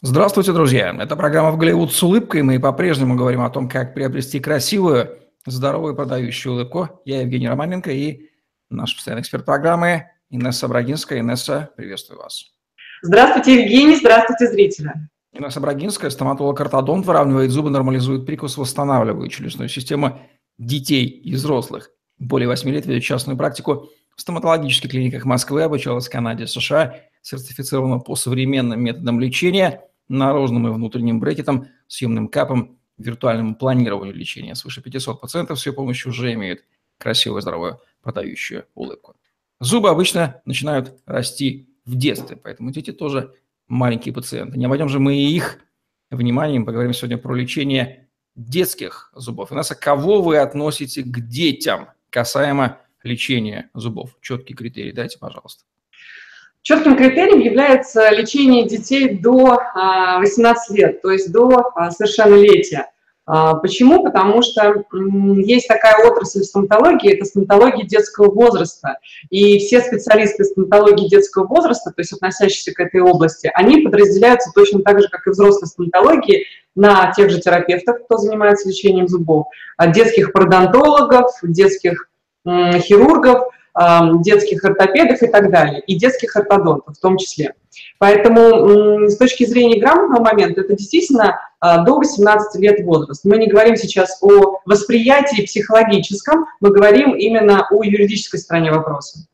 Здравствуйте, друзья! Это программа «В Голливуд с улыбкой». Мы по-прежнему говорим о том, как приобрести красивую, здоровую, продающую улыбку. Я Евгений Романенко и наш постоянный эксперт программы Инесса Брагинская. Инесса, приветствую вас. Здравствуйте, Евгений. Здравствуйте, зрители. Инесса Брагинская, стоматолог-ортодонт, выравнивает зубы, нормализует прикус, восстанавливает челюстную систему детей и взрослых. Более 8 лет ведет частную практику в стоматологических клиниках Москвы, обучалась в Канаде, США, сертифицирована по современным методам лечения – наружным и внутренним брекетом, съемным капом, виртуальному планированию лечения. Свыше 500 пациентов с ее помощью уже имеют красивую, здоровую, продающую улыбку. Зубы обычно начинают расти в детстве, поэтому дети тоже маленькие пациенты. Не обойдем же мы и их вниманием. Поговорим сегодня про лечение детских зубов. Инесса, кого вы относите к детям касаемо лечения зубов? Четкий критерий дайте, пожалуйста. Четким критерием является лечение детей до 18 а, лет, то есть до а, совершеннолетия. А, почему? Потому что есть такая отрасль стоматологии, это стоматология детского возраста. И все специалисты стоматологии детского возраста, то есть относящиеся к этой области, они подразделяются точно так же, как и взрослой стоматологии, на тех же терапевтов, кто занимается лечением зубов, детских пародонтологов, детских хирургов, детских ортопедов и так далее, и детских ортодонтов в том числе. Поэтому с точки зрения грамотного момента это действительно а, до 18 лет возраст. Мы не говорим сейчас о восприятии психологическом, мы говорим именно о юридической стороне вопроса.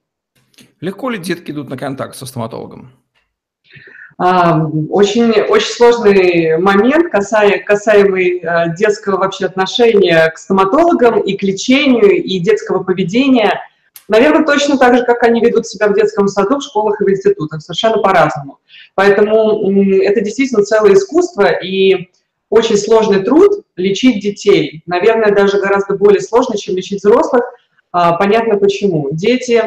Легко ли детки идут на контакт со стоматологом? Очень, очень сложный момент, касая, касаемый а, детского вообще отношения к стоматологам и к лечению, и детского поведения – Наверное, точно так же, как они ведут себя в детском саду, в школах и в институтах, совершенно по-разному. Поэтому это действительно целое искусство и очень сложный труд лечить детей. Наверное, даже гораздо более сложно, чем лечить взрослых. А, понятно почему. Дети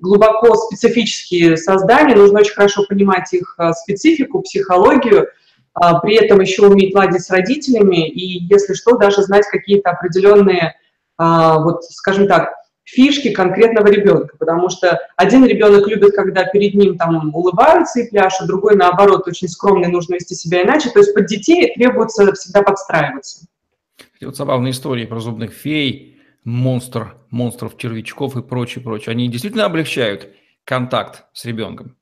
глубоко специфические создания, нужно очень хорошо понимать их а, специфику, психологию, а, при этом еще уметь ладить с родителями и, если что, даже знать какие-то определенные, вот, скажем так, фишки конкретного ребенка, потому что один ребенок любит, когда перед ним там улыбаются и пляшут, другой, наоборот, очень скромный, нужно вести себя иначе. То есть под детей требуется всегда подстраиваться. И вот забавные истории про зубных фей, монстр, монстров, червячков и прочее, прочее. Они действительно облегчают контакт с ребенком?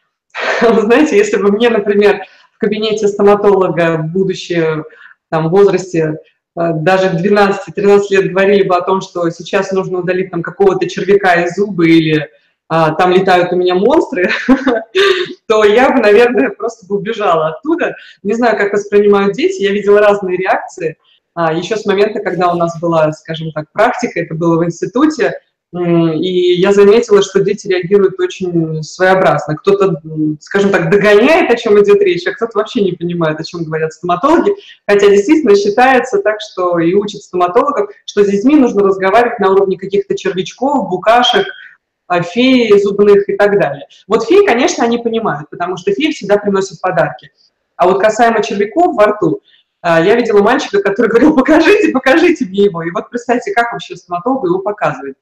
знаете, если бы мне, например, в кабинете стоматолога, будущее там, в возрасте Э, даже 12-13 лет говорили бы о том, что сейчас нужно удалить там какого-то червяка из зуба или а, там летают у меня монстры, то я бы, наверное, просто бы убежала оттуда. Не знаю, как воспринимают дети, я видела разные реакции. А, еще с момента, когда у нас была, скажем так, практика, это было в институте, и я заметила, что дети реагируют очень своеобразно. Кто-то, скажем так, догоняет, о чем идет речь, а кто-то вообще не понимает, о чем говорят стоматологи. Хотя действительно считается так, что и учат стоматологов, что с детьми нужно разговаривать на уровне каких-то червячков, букашек, а, феи зубных и так далее. Вот феи, конечно, они понимают, потому что феи всегда приносят подарки. А вот касаемо червяков во рту, я видела мальчика, который говорил, покажите, покажите мне его. И вот представьте, как вообще стоматолог его показывает.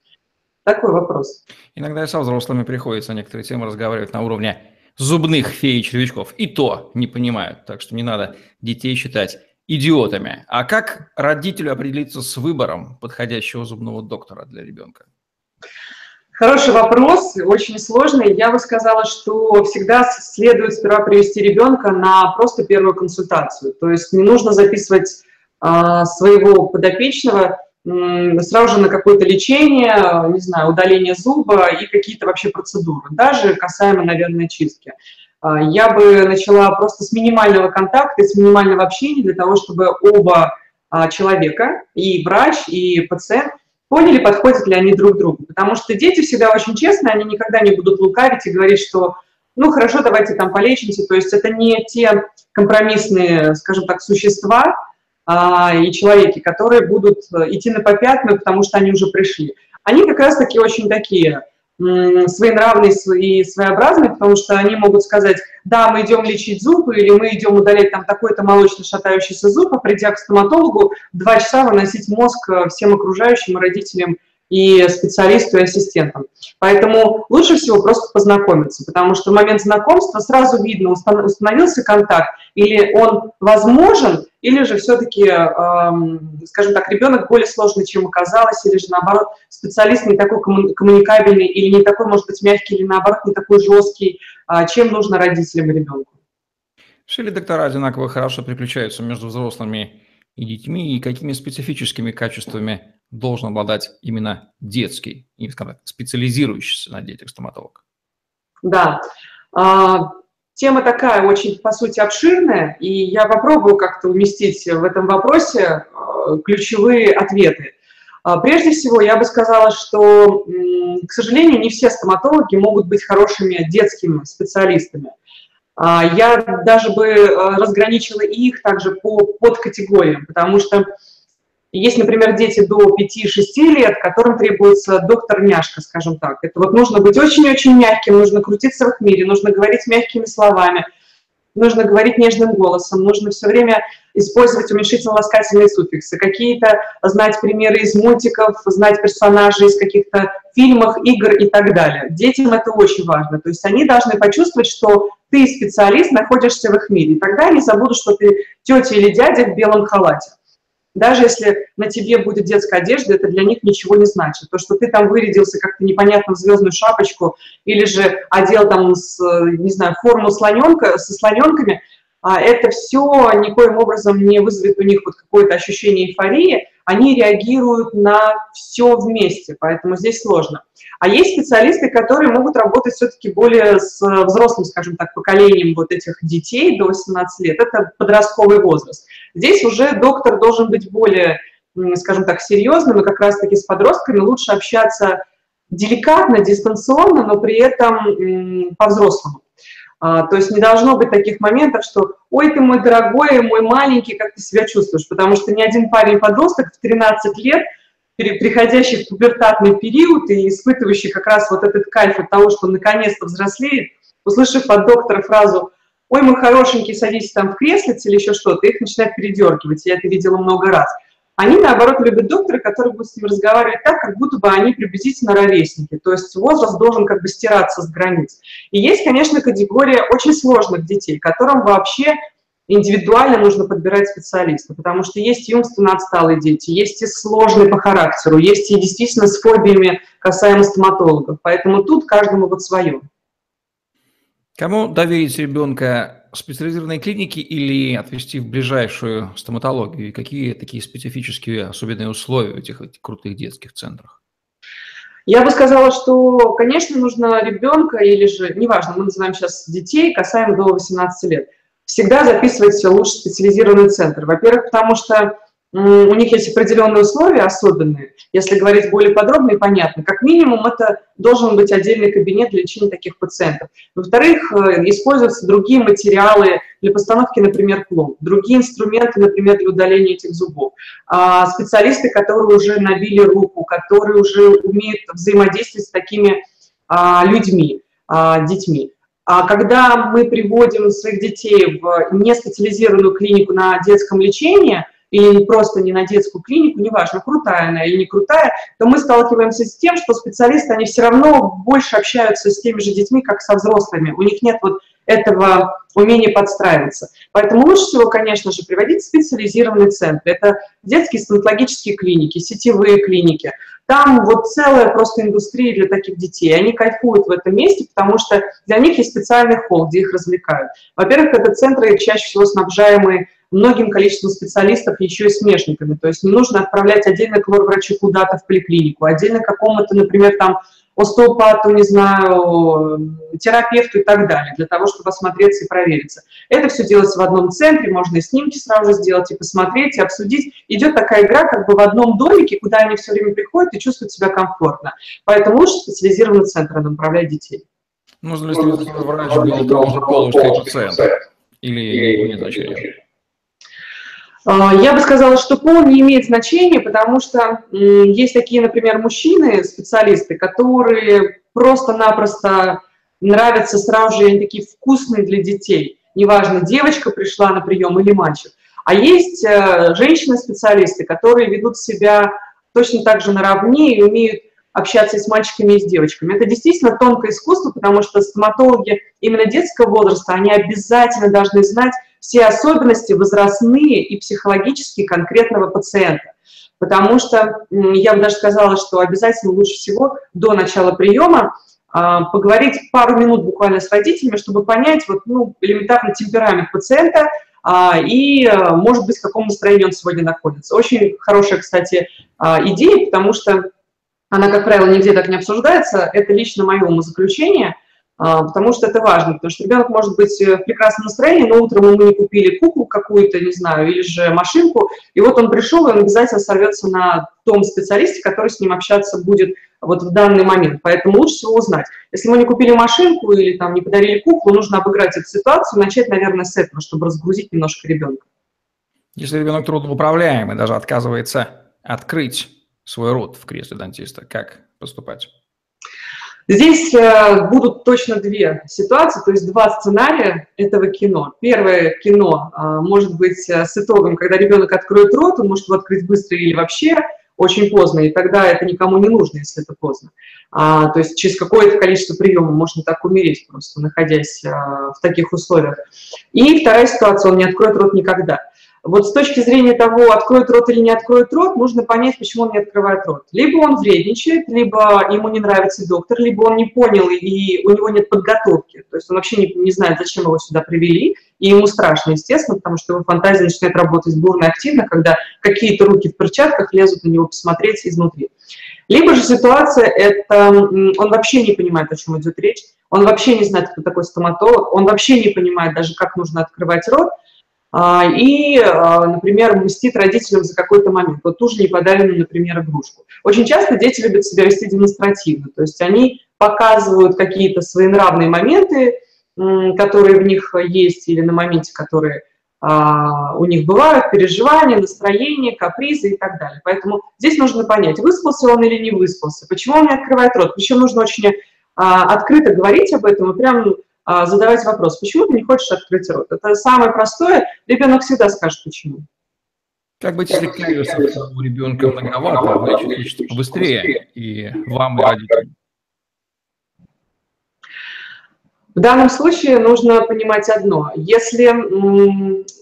Такой вопрос. Иногда и со взрослыми приходится некоторые темы разговаривать на уровне зубных фей и червячков. И то не понимают, так что не надо детей считать идиотами. А как родителю определиться с выбором подходящего зубного доктора для ребенка? Хороший вопрос, очень сложный. Я бы сказала, что всегда следует сперва привести ребенка на просто первую консультацию. То есть не нужно записывать а, своего подопечного сразу же на какое-то лечение, не знаю, удаление зуба и какие-то вообще процедуры, даже касаемо, наверное, чистки. А, я бы начала просто с минимального контакта, с минимального общения для того, чтобы оба а, человека, и врач, и пациент, поняли, подходят ли они друг другу. Потому что дети всегда очень честные, они никогда не будут лукавить и говорить, что ну хорошо, давайте там полечимся. То есть это не те компромиссные, скажем так, существа, а, и человеки, которые будут э, идти на попятную, потому что они уже пришли. Они как раз-таки очень такие своенравные и своеобразные, потому что они могут сказать, да, мы идем лечить зубы, или мы идем удалять там такой-то молочно шатающийся зуб, а придя к стоматологу, два часа выносить мозг э, всем окружающим родителям и специалисту, и ассистентам. Поэтому лучше всего просто познакомиться, потому что в момент знакомства сразу видно, установился контакт, или он возможен, или же все-таки, эм, скажем так, ребенок более сложный, чем оказалось, или же наоборот, специалист не такой коммуникабельный, или не такой, может быть, мягкий, или наоборот, не такой жесткий, э, чем нужно родителям и ребенку. Все ли доктора одинаково хорошо приключаются между взрослыми и детьми, и какими специфическими качествами должен обладать именно детский, и, скажем так, специализирующийся на детях стоматолог? Да, а, тема такая очень, по сути, обширная, и я попробую как-то уместить в этом вопросе а, ключевые ответы. А, прежде всего, я бы сказала, что, к сожалению, не все стоматологи могут быть хорошими детскими специалистами. Я даже бы разграничила их также по подкатегориям, потому что есть, например, дети до 5-6 лет, которым требуется доктор-няшка, скажем так. Это вот нужно быть очень-очень мягким, нужно крутиться в их мире, нужно говорить мягкими словами, нужно говорить нежным голосом, нужно все время использовать уменьшительно-ласкательные суффиксы, какие-то знать примеры из мультиков, знать персонажей из каких-то фильмов, игр и так далее. Детям это очень важно. То есть они должны почувствовать, что ты специалист, находишься в их мире. И тогда они забудут, что ты тетя или дядя в белом халате. Даже если на тебе будет детская одежда, это для них ничего не значит. То, что ты там вырядился как-то непонятно в звездную шапочку или же одел там, с, не знаю, форму слоненка, со слоненками, это все никоим образом не вызовет у них вот какое-то ощущение эйфории, они реагируют на все вместе, поэтому здесь сложно. А есть специалисты, которые могут работать все-таки более с взрослым, скажем так, поколением вот этих детей до 18 лет. Это подростковый возраст. Здесь уже доктор должен быть более, скажем так, серьезным, и как раз-таки с подростками лучше общаться деликатно, дистанционно, но при этом по-взрослому. А, то есть не должно быть таких моментов, что «Ой, ты мой дорогой, мой маленький, как ты себя чувствуешь?» Потому что ни один парень-подросток в 13 лет, приходящий в пубертатный период и испытывающий как раз вот этот кайф от того, что он наконец-то взрослеет, услышав от доктора фразу ой, мой хорошенький, садись там в креслице или еще что-то, их начинает передергивать, я это видела много раз. Они, наоборот, любят доктора, который будет с ним разговаривать так, как будто бы они приблизительно ровесники, то есть возраст должен как бы стираться с границ. И есть, конечно, категория очень сложных детей, которым вообще индивидуально нужно подбирать специалиста, потому что есть и умственно отсталые дети, есть и сложные по характеру, есть и действительно с фобиями касаемо стоматологов, поэтому тут каждому вот свое. Кому доверить ребенка в специализированной клинике или отвести в ближайшую стоматологию? И какие такие специфические особенные условия в этих, этих крутых детских центрах? Я бы сказала, что, конечно, нужно ребенка или же, неважно, мы называем сейчас детей, касаемо до 18 лет, всегда записывать лучше специализированный центр. Во-первых, потому что у них есть определенные условия особенные. Если говорить более подробно и понятно, как минимум это должен быть отдельный кабинет для лечения таких пациентов. Во-вторых, э, используются другие материалы для постановки, например, пломб, другие инструменты, например, для удаления этих зубов. А специалисты, которые уже набили руку, которые уже умеют взаимодействовать с такими а, людьми, а, детьми. А когда мы приводим своих детей в неспециализированную клинику на детском лечении – или просто не на детскую клинику, неважно, крутая она или не крутая, то мы сталкиваемся с тем, что специалисты, они все равно больше общаются с теми же детьми, как со взрослыми. У них нет вот этого умения подстраиваться. Поэтому лучше всего, конечно же, приводить специализированные центры. Это детские стоматологические клиники, сетевые клиники. Там вот целая просто индустрия для таких детей. Они кайфуют в этом месте, потому что для них есть специальный холл, где их развлекают. Во-первых, это центры чаще всего снабжаемые многим количеством специалистов еще и смешниками. То есть не нужно отправлять отдельно к врачу куда-то в поликлинику, отдельно какому-то, например, там остеопату, не знаю, терапевту и так далее, для того, чтобы осмотреться и провериться. Это все делается в одном центре, можно и снимки сразу сделать, и посмотреть, и обсудить. Идет такая игра как бы в одном домике, куда они все время приходят и чувствуют себя комфортно. Поэтому лучше специализированный центр направлять детей. Нужно ли, врач был что и пациент? Или нет значения? А, я бы сказала, что пол не имеет значения, потому что есть такие, например, мужчины, специалисты, которые просто-напросто нравятся сразу же, они такие вкусные для детей. Неважно, девочка пришла на прием или мальчик. А есть э, женщины-специалисты, которые ведут себя точно так же наравне и умеют общаться и с мальчиками, и с девочками. Это действительно тонкое искусство, потому что стоматологи именно детского возраста, они обязательно должны знать все особенности возрастные и психологические конкретного пациента. Потому что я бы даже сказала, что обязательно лучше всего до начала приема а, поговорить пару минут буквально с родителями, чтобы понять вот, ну, элементарно темперамент пациента а, и, может быть, в каком настроении он сегодня находится. Очень хорошая, кстати, а, идея, потому что она, как правило, нигде так не обсуждается. Это лично мое умозаключение, потому что это важно, потому что ребенок может быть в прекрасном настроении, но утром ему не купили куклу какую-то, не знаю, или же машинку, и вот он пришел, и он обязательно сорвется на том специалисте, который с ним общаться будет вот в данный момент. Поэтому лучше всего узнать. Если мы не купили машинку или там не подарили куклу, нужно обыграть эту ситуацию, начать, наверное, с этого, чтобы разгрузить немножко ребенка. Если ребенок трудноуправляемый, даже отказывается открыть свой рот в кресле дантиста, как поступать? Здесь э, будут точно две ситуации, то есть два сценария этого кино. Первое кино э, может быть э, с итогом, когда ребенок откроет рот, он может его открыть быстро или вообще очень поздно, и тогда это никому не нужно, если это поздно. А, то есть через какое-то количество приемов можно так умереть просто, находясь в таких условиях. И вторая ситуация, он не откроет рот никогда. Вот с точки зрения того, откроет рот или не откроет рот, нужно понять, почему он не открывает рот. Либо он вредничает, либо ему не нравится доктор, либо он не понял, и у него нет подготовки. То есть он вообще не, не знает, зачем его сюда привели, и ему страшно, естественно, потому что его фантазия начинает работать бурно и активно, когда какие-то руки в перчатках лезут на него посмотреть изнутри. Либо же ситуация, это он вообще не понимает, о чем идет речь, он вообще не знает, кто такой стоматолог, он вообще не понимает даже, как нужно открывать рот, и, а, например, мстит родителям за какой-то момент. Вот ту же неподаренную, например, игрушку. Очень часто дети любят себя вести демонстративно, то есть они показывают какие-то свои нравные моменты, которые в них есть, или на моменте, которые а, у них бывают, переживания, настроения, капризы и так далее. Поэтому здесь нужно понять, выспался он или не выспался, почему он не открывает рот. Причем нужно очень открыто говорить об этом и прям а, задавать вопрос, почему ты не хочешь открыть рот? Это самое простое, ребенок всегда скажет, почему. Как быть, если кариеса у ребенка многовато, вылечить хочется побыстрее, и вам, и родителям? В данном случае нужно понимать одно. Если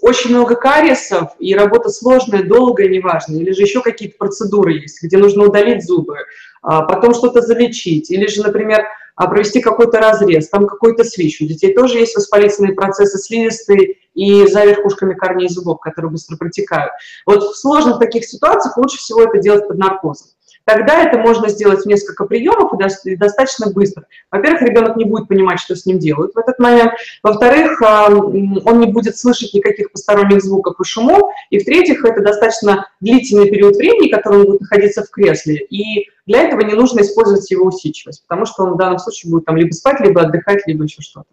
очень много кариесов, и работа сложная, долгая, неважно, или же еще какие-то процедуры есть, где нужно удалить зубы, а потом что-то залечить, или же, например, а провести какой-то разрез, там какой-то свищ. У детей тоже есть воспалительные процессы слизистые и за верхушками корней зубов, которые быстро протекают. Вот в сложных таких ситуациях лучше всего это делать под наркозом. Тогда это можно сделать в несколько приемов и достаточно быстро. Во-первых, ребенок не будет понимать, что с ним делают в этот момент. Во-вторых, он не будет слышать никаких посторонних звуков и шумов. И в-третьих, это достаточно длительный период времени, который он будет находиться в кресле. И для этого не нужно использовать его усидчивость, потому что он в данном случае будет там либо спать, либо отдыхать, либо еще что-то.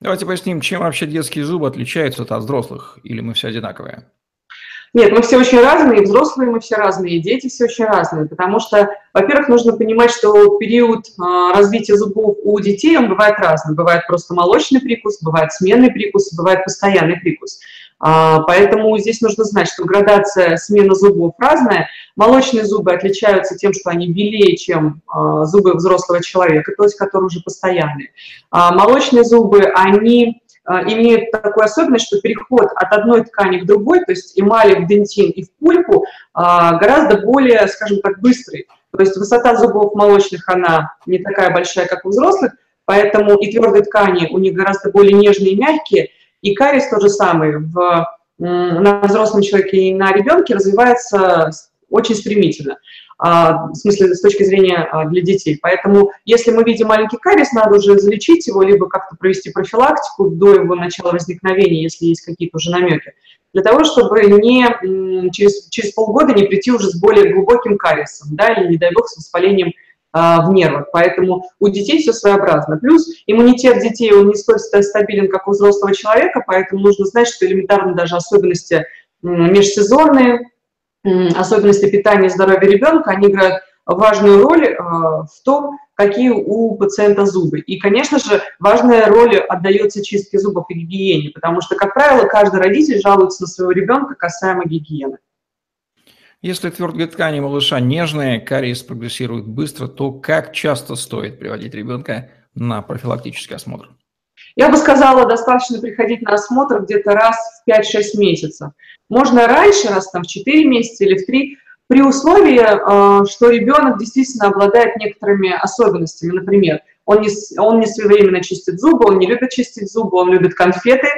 Давайте поясним, чем вообще детские зубы отличаются от взрослых, или мы все одинаковые? Нет, мы все очень разные, взрослые мы все разные, дети все очень разные, потому что, во-первых, нужно понимать, что период а, развития зубов у детей, он бывает разный. Бывает просто молочный прикус, бывает сменный прикус, бывает постоянный прикус. А, поэтому здесь нужно знать, что градация смены зубов разная. Молочные зубы отличаются тем, что они белее, чем а, зубы взрослого человека, то есть которые уже постоянные. Молочные зубы, они имеют такую особенность, что переход от одной ткани к другой, то есть эмали в дентин и в пульпу, а, гораздо более, скажем так, быстрый. То есть высота зубов молочных, она не такая большая, как у взрослых, поэтому и твердые ткани у них гораздо более нежные и мягкие, и кариес тот же самый в, на взрослом человеке и на ребенке развивается очень стремительно. А, в смысле, с точки зрения а, для детей. Поэтому, если мы видим маленький кариес, надо уже залечить его, либо как-то провести профилактику до его начала возникновения, если есть какие-то уже намеки, для того, чтобы не, через, через полгода не прийти уже с более глубоким кариесом, да, или, не дай бог, с воспалением а, в нервах. Поэтому у детей все своеобразно. Плюс иммунитет детей, он не столь стабилен, как у взрослого человека, поэтому нужно знать, что элементарно даже особенности межсезонные, особенности питания и здоровья ребенка, они играют важную роль э, в том, какие у пациента зубы. И, конечно же, важная роль отдается чистке зубов и гигиене, потому что, как правило, каждый родитель жалуется на своего ребенка касаемо гигиены. Если твердые ткани малыша нежные, кариес прогрессирует быстро, то как часто стоит приводить ребенка на профилактический осмотр? Я бы сказала, достаточно приходить на осмотр где-то раз в 5-6 месяцев. Можно раньше, раз там в 4 месяца или в 3, при условии, э, что ребенок действительно обладает некоторыми особенностями. Например, он не, он не своевременно чистит зубы, он не любит чистить зубы, он любит конфеты,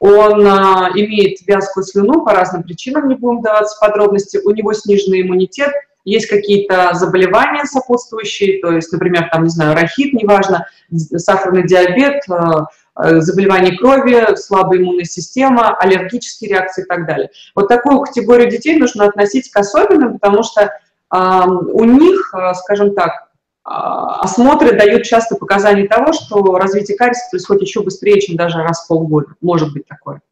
он а, имеет вязкую слюну по разным причинам, не будем даваться подробности, у него сниженный иммунитет, есть какие-то заболевания сопутствующие, то есть, например, там, не знаю, рахит, неважно, сахарный диабет, а, а, заболевание крови, слабая иммунная система, аллергические реакции и так далее. Вот такую категорию детей нужно относить к особенным, потому что э, у них, скажем так, а, осмотры дают часто показания того, что развитие кариеса происходит еще быстрее, чем даже раз в полгода. Может быть такое.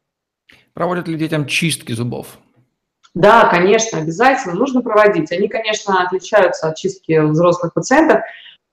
Проводят ли детям чистки зубов? Да, конечно, обязательно нужно проводить. Они, конечно, отличаются от чистки взрослых пациентов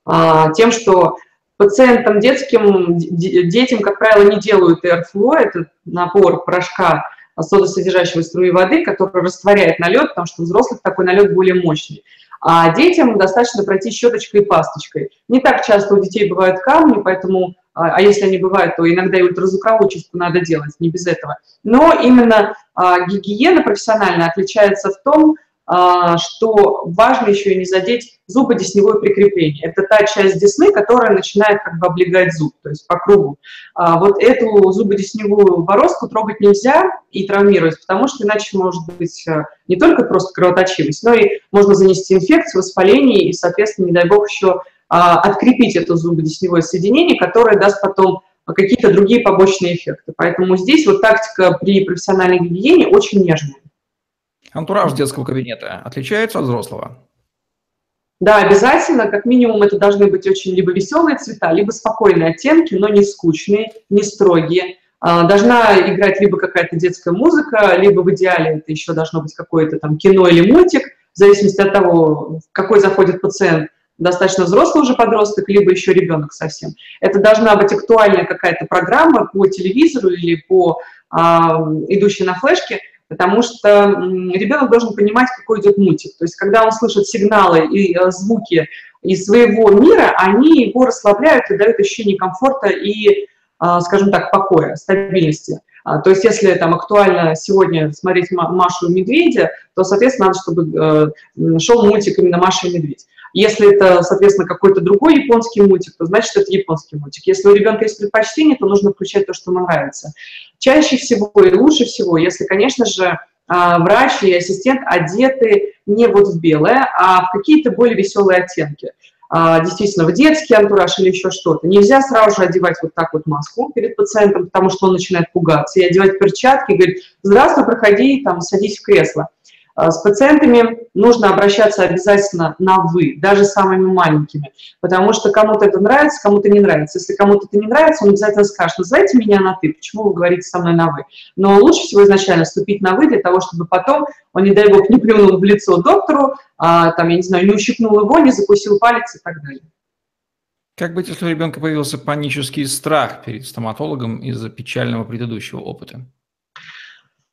а, тем, что пациентам детским, детям, как правило, не делают РФЛО, это напор порошка содосодержащего струи воды, который растворяет налет, потому что у взрослых такой налет более мощный. А детям достаточно пройти щеточкой и пасточкой. Не так часто у детей бывают камни, поэтому, а, а если они бывают, то иногда и ультразвуковую чистку надо делать, не без этого. Но именно а, гигиена профессиональная отличается в том, а, что важно еще и не задеть зубодесневое прикрепление. Это та часть десны, которая начинает как бы облегать зуб, то есть по кругу. Вот эту зубодесневую бороздку трогать нельзя и травмировать, потому что иначе может быть э, не только просто кровоточивость, но и можно занести инфекцию, воспаление и, соответственно, не дай бог, еще открепить это зубодесневое соединение, которое даст потом какие-то другие побочные эффекты. Поэтому здесь вот тактика при профессиональной гигиене очень нежная. Антураж детского кабинета отличается от взрослого? Да, обязательно. Как минимум это должны быть очень либо веселые цвета, либо спокойные оттенки, но не скучные, не строгие. А, должна играть либо какая-то детская музыка, либо в идеале это еще должно быть какое-то там кино или мультик, в зависимости от того, какой заходит пациент, достаточно взрослый уже подросток, либо еще ребенок совсем. Это должна быть актуальная какая-то программа по телевизору или по а, идущей на флешке, потому что ребенок должен понимать, какой идет мультик. То есть, когда он слышит сигналы и э, звуки из своего мира, они его расслабляют и дают ощущение комфорта и, а, скажем так, покоя, стабильности. А, то есть, если там актуально сегодня смотреть Машу и Медведя, то, соответственно, надо, чтобы э, шел мультик именно Маша и Медведь. Если это, соответственно, какой-то другой японский мультик, то значит, это японский мультик. Если у ребенка есть предпочтение, то нужно включать то, что ему нравится. Чаще всего и лучше всего, если, конечно же, а, врач и ассистент одеты не вот в белое, а в какие-то более веселые оттенки. А, действительно, в детский антураж или еще что-то. Нельзя сразу же одевать вот так вот маску перед пациентом, потому что он начинает пугаться, и одевать перчатки, говорит, здравствуй, проходи, там, садись в кресло. А, с пациентами нужно обращаться обязательно на «вы», даже самыми маленькими, потому что кому-то это нравится, кому-то не нравится. Если кому-то это не нравится, он обязательно скажет, называйте меня на «ты», почему вы говорите со мной на «вы». Но лучше всего изначально вступить на «вы» для того, чтобы потом он, не дай бог, не плюнул в лицо доктору, а, там, я не знаю, не ущипнул его, не закусил палец и так далее. Как быть, если у ребенка появился панический страх перед стоматологом из-за печального предыдущего опыта?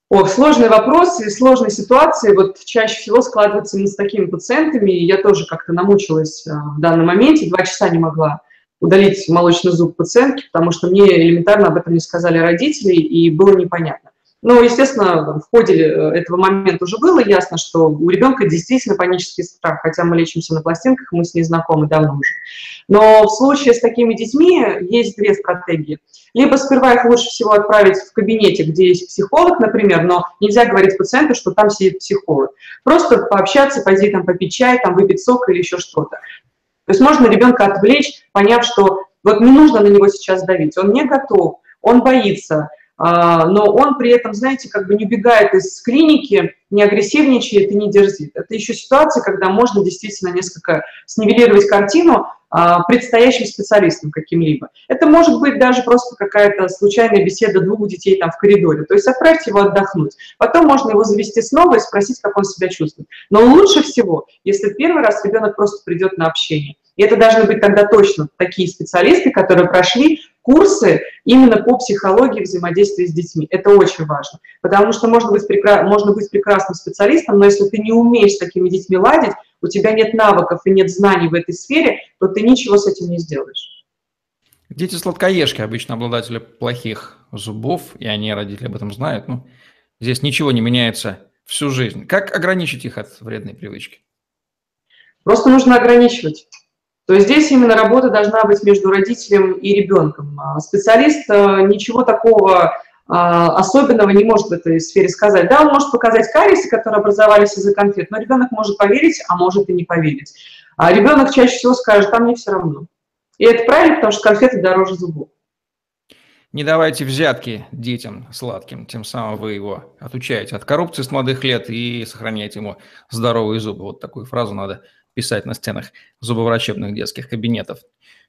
О, сложный вопрос и сложные ситуации вот чаще всего складываются именно с такими пациентами. Я тоже как-то намучилась а, в данном моменте, два часа не могла удалить молочный зуб пациентки, потому что мне элементарно об этом не сказали родители, и было непонятно. Но, естественно, в ходе э, этого момента уже было ясно, что у ребенка действительно панический страх, хотя мы лечимся на пластинках, мы с ней знакомы давно уже. Но в случае с такими детьми есть две стратегии. Либо сперва их лучше всего отправить в кабинете, где есть психолог, например, но нельзя говорить пациенту, что там сидит психолог. Просто пообщаться, пойти там попить чай, там выпить сок или еще что-то. То есть можно ребенка отвлечь, поняв, что вот не нужно на него сейчас давить, он не готов, он боится, но он при этом, знаете, как бы не убегает из клиники, не агрессивничает и не дерзит. Это еще ситуация, когда можно действительно несколько снивелировать картину а, предстоящим специалистом каким-либо. Это может быть даже просто какая-то случайная беседа двух детей там в коридоре. То есть отправьте его отдохнуть. Потом можно его завести снова и спросить, как он себя чувствует. Но лучше всего, если первый раз ребенок просто придет на общение. И это должны быть тогда точно такие специалисты, которые прошли курсы именно по психологии взаимодействия с детьми. Это очень важно, потому что можно быть, прекра... можно быть прекрасным специалистом, но если ты не умеешь с такими детьми ладить, у тебя нет навыков и нет знаний в этой сфере, то ты ничего с этим не сделаешь. Дети сладкоежки обычно обладатели плохих зубов, и они, родители, об этом знают. Ну, здесь ничего не меняется всю жизнь. Как ограничить их от вредной привычки? Просто нужно ограничивать. То есть здесь именно работа должна быть между родителем и ребенком. А специалист э, ничего такого а, особенного не может в этой сфере сказать. Да, он может показать кариесы, которые образовались из-за конфет, но ребенок может поверить, а может и не поверить. А ребенок чаще всего скажет, там мне все равно. И это правильно, потому что конфеты дороже зубов. Не давайте взятки детям сладким, тем самым вы его отучаете от коррупции с молодых лет и сохраняете ему здоровые зубы. Вот такую фразу надо писать на стенах зубоврачебных детских кабинетов.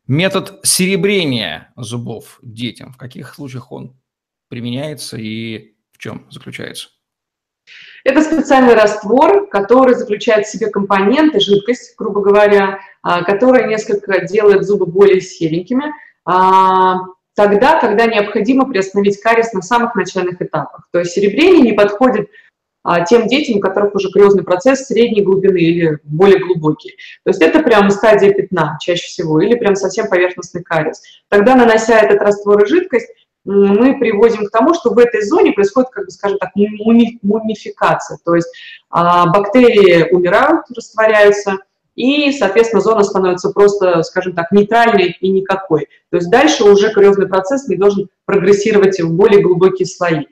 Метод серебрения зубов детям. В каких случаях он применяется и в чем заключается? Это специальный раствор, который заключает в себе компоненты, жидкость, грубо говоря, а, которая несколько делает зубы более серенькими, а, тогда, когда необходимо приостановить кариес на самых начальных этапах. То есть серебрение не подходит тем детям, у которых уже кариозный процесс средней глубины или более глубокий. То есть это прям стадия пятна чаще всего, или прям совсем поверхностный кариес. Тогда, нанося этот раствор и жидкость, мы приводим к тому, что в этой зоне происходит, как бы, скажем так, мумификация, то есть а, бактерии умирают, растворяются, и, соответственно, зона становится просто, скажем так, нейтральной и никакой. То есть дальше уже кариозный процесс не должен прогрессировать в более глубокие слои.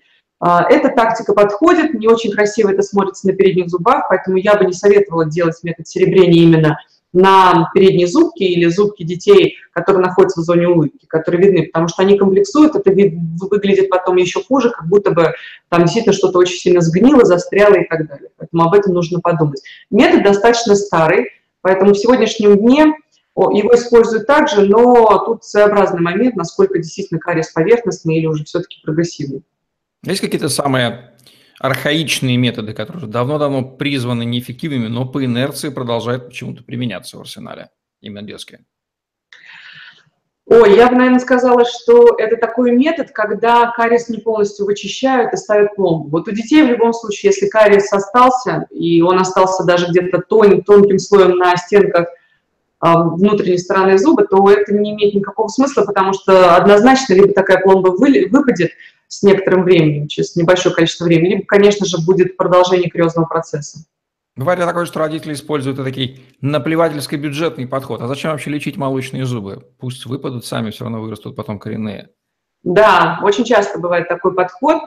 А, эта тактика подходит, не очень красиво это смотрится на передних зубах, поэтому я бы не советовала делать метод серебрения именно на передние зубки или зубки детей, которые находятся в зоне улыбки, которые видны, потому что они комплексуют, это выглядит потом еще хуже, как будто бы там действительно что-то очень сильно сгнило, застряло и так далее. Поэтому об этом нужно подумать. Метод достаточно старый, поэтому в сегодняшнем дне его используют также, но тут своеобразный момент, насколько действительно кариес поверхностный или уже все-таки прогрессивный. Есть какие-то самые архаичные методы, которые давно-давно призваны неэффективными, но по инерции продолжают почему-то применяться в арсенале, именно детские? Ой, я бы, наверное, сказала, что это такой метод, когда кариес не полностью вычищают и ставят пломбу. Вот у детей в любом случае, если кариес остался, и он остался даже где-то тон, тонким слоем на стенках а, внутренней стороны зуба, то это не имеет никакого смысла, потому что однозначно либо такая пломба выпадет, с некоторым временем, через небольшое количество времени, либо, конечно же, будет продолжение кариозного процесса. Бывает ли такое, что родители используют такой наплевательский бюджетный подход? А зачем вообще лечить молочные зубы? Пусть выпадут сами, все равно вырастут потом коренные. Да, очень часто бывает такой подход.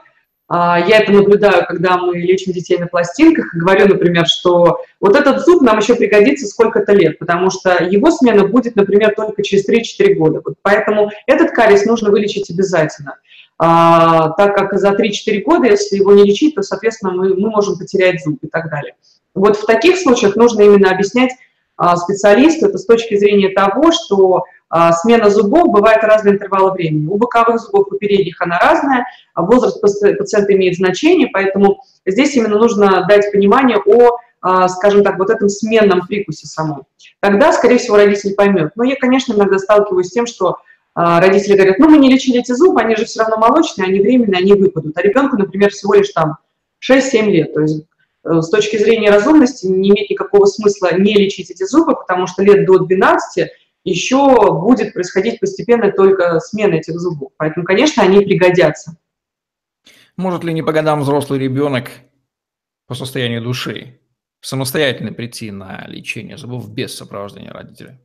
А, я это наблюдаю, когда мы лечим детей на пластинках. Говорю, например, что вот этот зуб нам еще пригодится сколько-то лет, потому что его смена будет, например, только через 3-4 года. Вот поэтому этот кариес нужно вылечить обязательно а, так как за 3-4 года, если его не лечить, то, соответственно, мы, мы можем потерять зуб и так далее. Вот в таких случаях нужно именно объяснять специалисту, это с точки зрения того, что а, смена зубов бывает разные интервалы времени. У боковых зубов, у передних она разная, а возраст пациента имеет значение, поэтому здесь именно нужно дать понимание о а, скажем так, вот этом сменном прикусе самом. Тогда, скорее всего, родитель поймет. Но я, конечно, иногда сталкиваюсь с тем, что а, родители говорят, ну мы не лечили эти зубы, они же все равно молочные, они временные, они выпадут. А ребенку, например, всего лишь там 6-7 лет. То есть с точки зрения разумности не имеет никакого смысла не лечить эти зубы, потому что лет до 12 еще будет происходить постепенно только смена этих зубов. Поэтому, конечно, они пригодятся. Может ли не по годам взрослый ребенок по состоянию души самостоятельно прийти на лечение зубов без сопровождения родителя?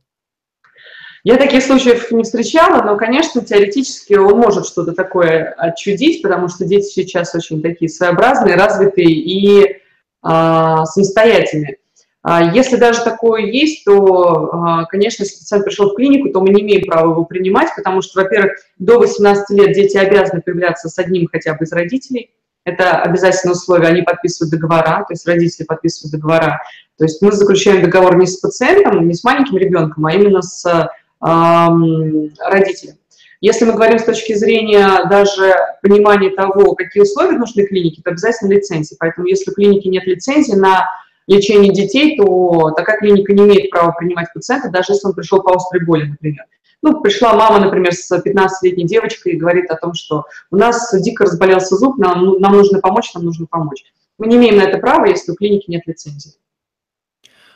Я таких случаев не встречала, но, конечно, теоретически он может что-то такое отчудить, потому что дети сейчас очень такие своеобразные, развитые и самостоятельные. А если даже такое есть, то, а, конечно, если пациент пришел в клинику, то мы не имеем права его принимать, потому что, во-первых, до 18 лет дети обязаны появляться с одним хотя бы из родителей. Это обязательное условие, они подписывают договора, то есть родители подписывают договора. То есть мы заключаем договор не с пациентом, не с маленьким ребенком, а именно с родителям. Если мы говорим с точки зрения даже понимания того, какие условия нужны клинике, то обязательно лицензия. Поэтому если в клинике нет лицензии на лечение детей, то такая клиника не имеет права принимать пациента, даже если он пришел по острой боли, например. Ну, пришла мама, например, с 15-летней девочкой и говорит о том, что у нас дико разболелся зуб, нам, ну, нам нужно помочь, нам нужно помочь. Мы не имеем на это права, если у клиники нет лицензии.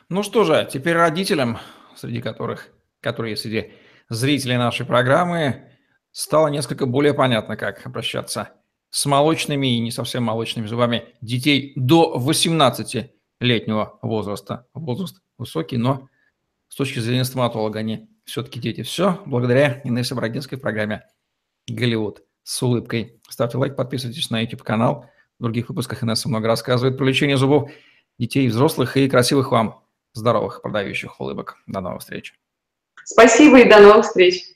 Ну что же, теперь родителям, среди которых, которые среди зрителей нашей программы, стало несколько более понятно, как обращаться с молочными и не совсем молочными зубами детей до 18-летнего возраста. Возраст высокий, но с точки зрения стоматолога они все-таки дети. Все благодаря Инессе Брагинской в программе «Голливуд» с улыбкой. Ставьте лайк, подписывайтесь на YouTube-канал. В других выпусках Инесса много рассказывает про лечение зубов детей и взрослых. И красивых вам, здоровых, продающих улыбок. До новых встреч. Спасибо и до новых встреч.